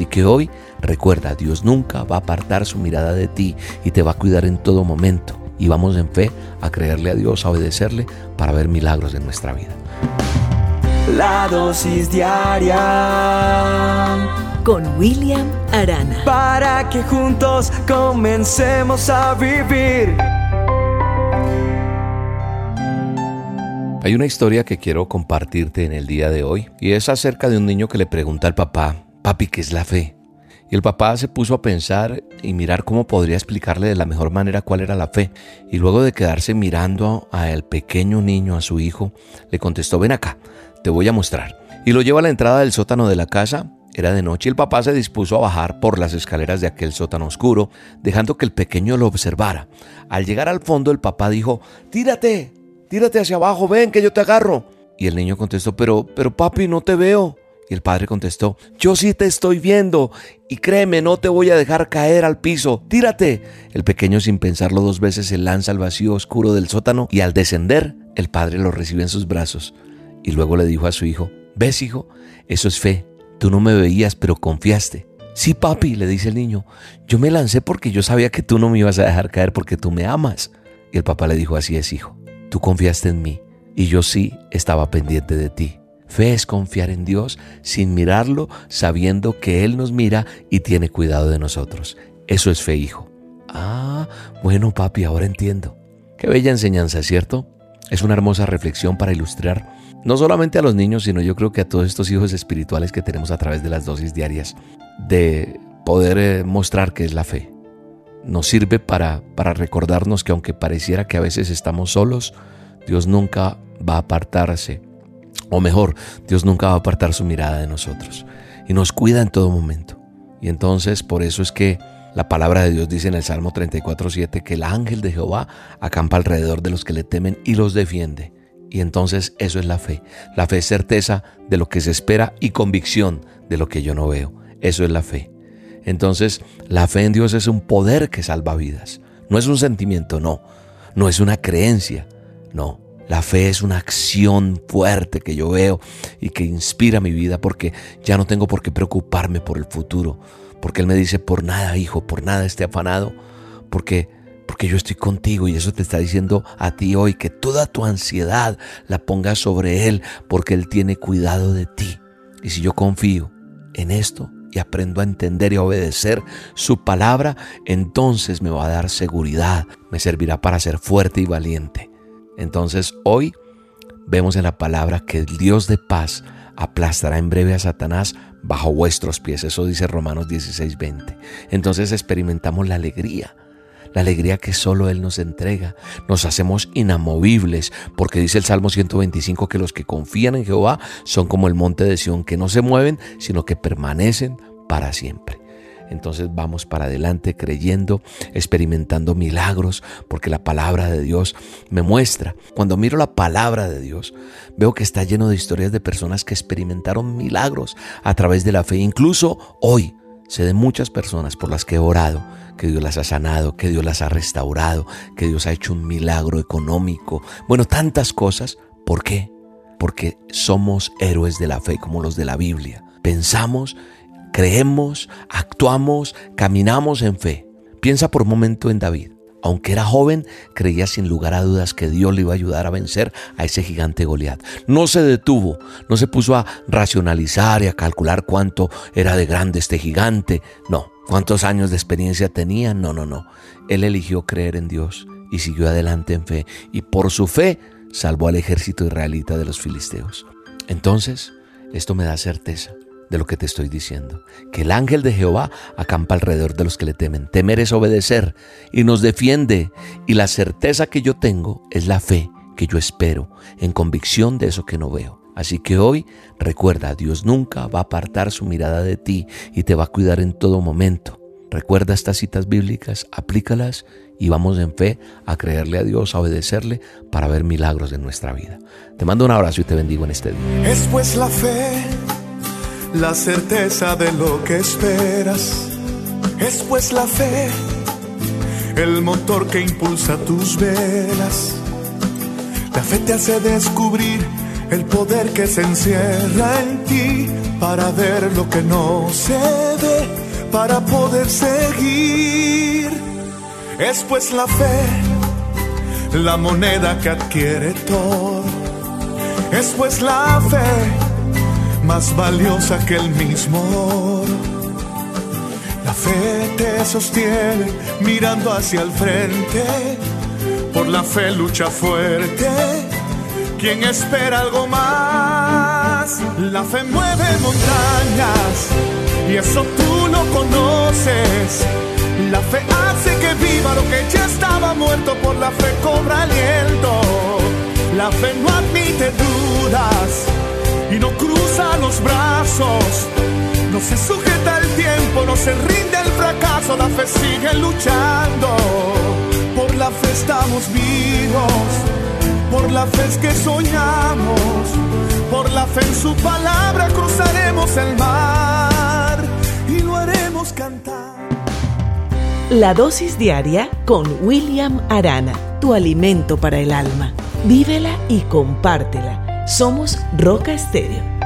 Así que hoy recuerda, Dios nunca va a apartar su mirada de ti y te va a cuidar en todo momento. Y vamos en fe a creerle a Dios, a obedecerle para ver milagros en nuestra vida. La dosis diaria con William Arana. Para que juntos comencemos a vivir. Hay una historia que quiero compartirte en el día de hoy y es acerca de un niño que le pregunta al papá, papi, ¿qué es la fe? Y el papá se puso a pensar y mirar cómo podría explicarle de la mejor manera cuál era la fe. Y luego de quedarse mirando al pequeño niño, a su hijo, le contestó, ven acá, te voy a mostrar. Y lo lleva a la entrada del sótano de la casa. Era de noche y el papá se dispuso a bajar por las escaleras de aquel sótano oscuro, dejando que el pequeño lo observara. Al llegar al fondo el papá dijo, tírate, tírate hacia abajo, ven que yo te agarro. Y el niño contestó, pero, pero papi, no te veo. Y el padre contestó, yo sí te estoy viendo y créeme, no te voy a dejar caer al piso, tírate. El pequeño sin pensarlo dos veces se lanza al vacío oscuro del sótano y al descender, el padre lo recibe en sus brazos. Y luego le dijo a su hijo, ves hijo, eso es fe, tú no me veías pero confiaste. Sí, papi, le dice el niño, yo me lancé porque yo sabía que tú no me ibas a dejar caer porque tú me amas. Y el papá le dijo, así es hijo, tú confiaste en mí y yo sí estaba pendiente de ti. Fe es confiar en Dios sin mirarlo, sabiendo que Él nos mira y tiene cuidado de nosotros. Eso es fe, hijo. Ah, bueno, papi, ahora entiendo. Qué bella enseñanza, ¿cierto? Es una hermosa reflexión para ilustrar no solamente a los niños, sino yo creo que a todos estos hijos espirituales que tenemos a través de las dosis diarias, de poder eh, mostrar que es la fe nos sirve para, para recordarnos que aunque pareciera que a veces estamos solos, Dios nunca va a apartarse. O mejor, Dios nunca va a apartar su mirada de nosotros. Y nos cuida en todo momento. Y entonces por eso es que la palabra de Dios dice en el Salmo 34.7 que el ángel de Jehová acampa alrededor de los que le temen y los defiende. Y entonces eso es la fe. La fe es certeza de lo que se espera y convicción de lo que yo no veo. Eso es la fe. Entonces, la fe en Dios es un poder que salva vidas. No es un sentimiento, no. No es una creencia, no. La fe es una acción fuerte que yo veo y que inspira mi vida porque ya no tengo por qué preocuparme por el futuro. Porque Él me dice, por nada, hijo, por nada esté afanado. Porque, porque yo estoy contigo y eso te está diciendo a ti hoy que toda tu ansiedad la pongas sobre Él porque Él tiene cuidado de ti. Y si yo confío en esto, y aprendo a entender y a obedecer su palabra, entonces me va a dar seguridad, me servirá para ser fuerte y valiente. Entonces hoy vemos en la palabra que el Dios de paz aplastará en breve a Satanás bajo vuestros pies. Eso dice Romanos 16:20. Entonces experimentamos la alegría la alegría que solo Él nos entrega. Nos hacemos inamovibles, porque dice el Salmo 125 que los que confían en Jehová son como el monte de Sión, que no se mueven, sino que permanecen para siempre. Entonces vamos para adelante creyendo, experimentando milagros, porque la palabra de Dios me muestra. Cuando miro la palabra de Dios, veo que está lleno de historias de personas que experimentaron milagros a través de la fe. Incluso hoy sé de muchas personas por las que he orado que Dios las ha sanado, que Dios las ha restaurado, que Dios ha hecho un milagro económico. Bueno, tantas cosas. ¿Por qué? Porque somos héroes de la fe como los de la Biblia. Pensamos, creemos, actuamos, caminamos en fe. Piensa por un momento en David. Aunque era joven, creía sin lugar a dudas que Dios le iba a ayudar a vencer a ese gigante Goliat. No se detuvo, no se puso a racionalizar y a calcular cuánto era de grande este gigante. No, ¿Cuántos años de experiencia tenía? No, no, no. Él eligió creer en Dios y siguió adelante en fe y por su fe salvó al ejército israelita de los filisteos. Entonces, esto me da certeza de lo que te estoy diciendo, que el ángel de Jehová acampa alrededor de los que le temen. Temer es obedecer y nos defiende y la certeza que yo tengo es la fe que yo espero en convicción de eso que no veo. Así que hoy recuerda, Dios nunca va a apartar su mirada de ti y te va a cuidar en todo momento. Recuerda estas citas bíblicas, aplícalas y vamos en fe a creerle a Dios, a obedecerle para ver milagros en nuestra vida. Te mando un abrazo y te bendigo en este día. Es pues la fe, la certeza de lo que esperas. Es pues la fe, el motor que impulsa tus velas. La fe te hace descubrir el poder que se encierra en ti para ver lo que no se ve, para poder seguir. Es pues la fe, la moneda que adquiere todo. Es pues la fe, más valiosa que el mismo oro. La fe te sostiene mirando hacia el frente, por la fe lucha fuerte quien espera algo más. La fe mueve montañas y eso tú lo conoces. La fe hace que viva lo que ya estaba muerto, por la fe cobra aliento. La fe no admite dudas y no cruza los brazos. No se sujeta el tiempo, no se rinde el fracaso, la fe sigue luchando. Por la fe estamos vivos por la fe que soñamos, por la fe en su palabra cruzaremos el mar y lo haremos cantar. La dosis diaria con William Arana, tu alimento para el alma. Vívela y compártela. Somos Roca Estéreo